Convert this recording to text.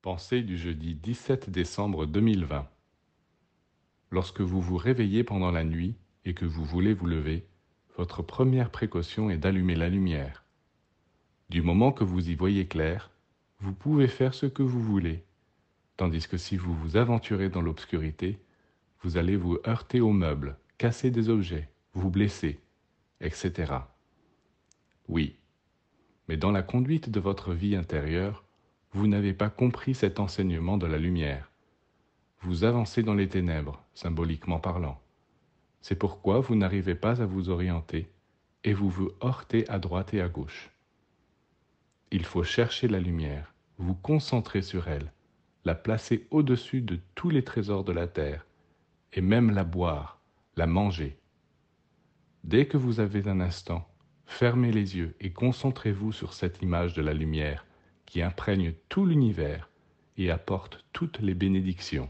Pensée du jeudi 17 décembre 2020. Lorsque vous vous réveillez pendant la nuit et que vous voulez vous lever, votre première précaution est d'allumer la lumière. Du moment que vous y voyez clair, vous pouvez faire ce que vous voulez, tandis que si vous vous aventurez dans l'obscurité, vous allez vous heurter aux meubles, casser des objets, vous blesser, etc. Oui, mais dans la conduite de votre vie intérieure, vous n'avez pas compris cet enseignement de la lumière. Vous avancez dans les ténèbres, symboliquement parlant. C'est pourquoi vous n'arrivez pas à vous orienter et vous vous heurtez à droite et à gauche. Il faut chercher la lumière, vous concentrer sur elle, la placer au-dessus de tous les trésors de la terre, et même la boire, la manger. Dès que vous avez un instant, fermez les yeux et concentrez-vous sur cette image de la lumière qui imprègne tout l'univers et apporte toutes les bénédictions.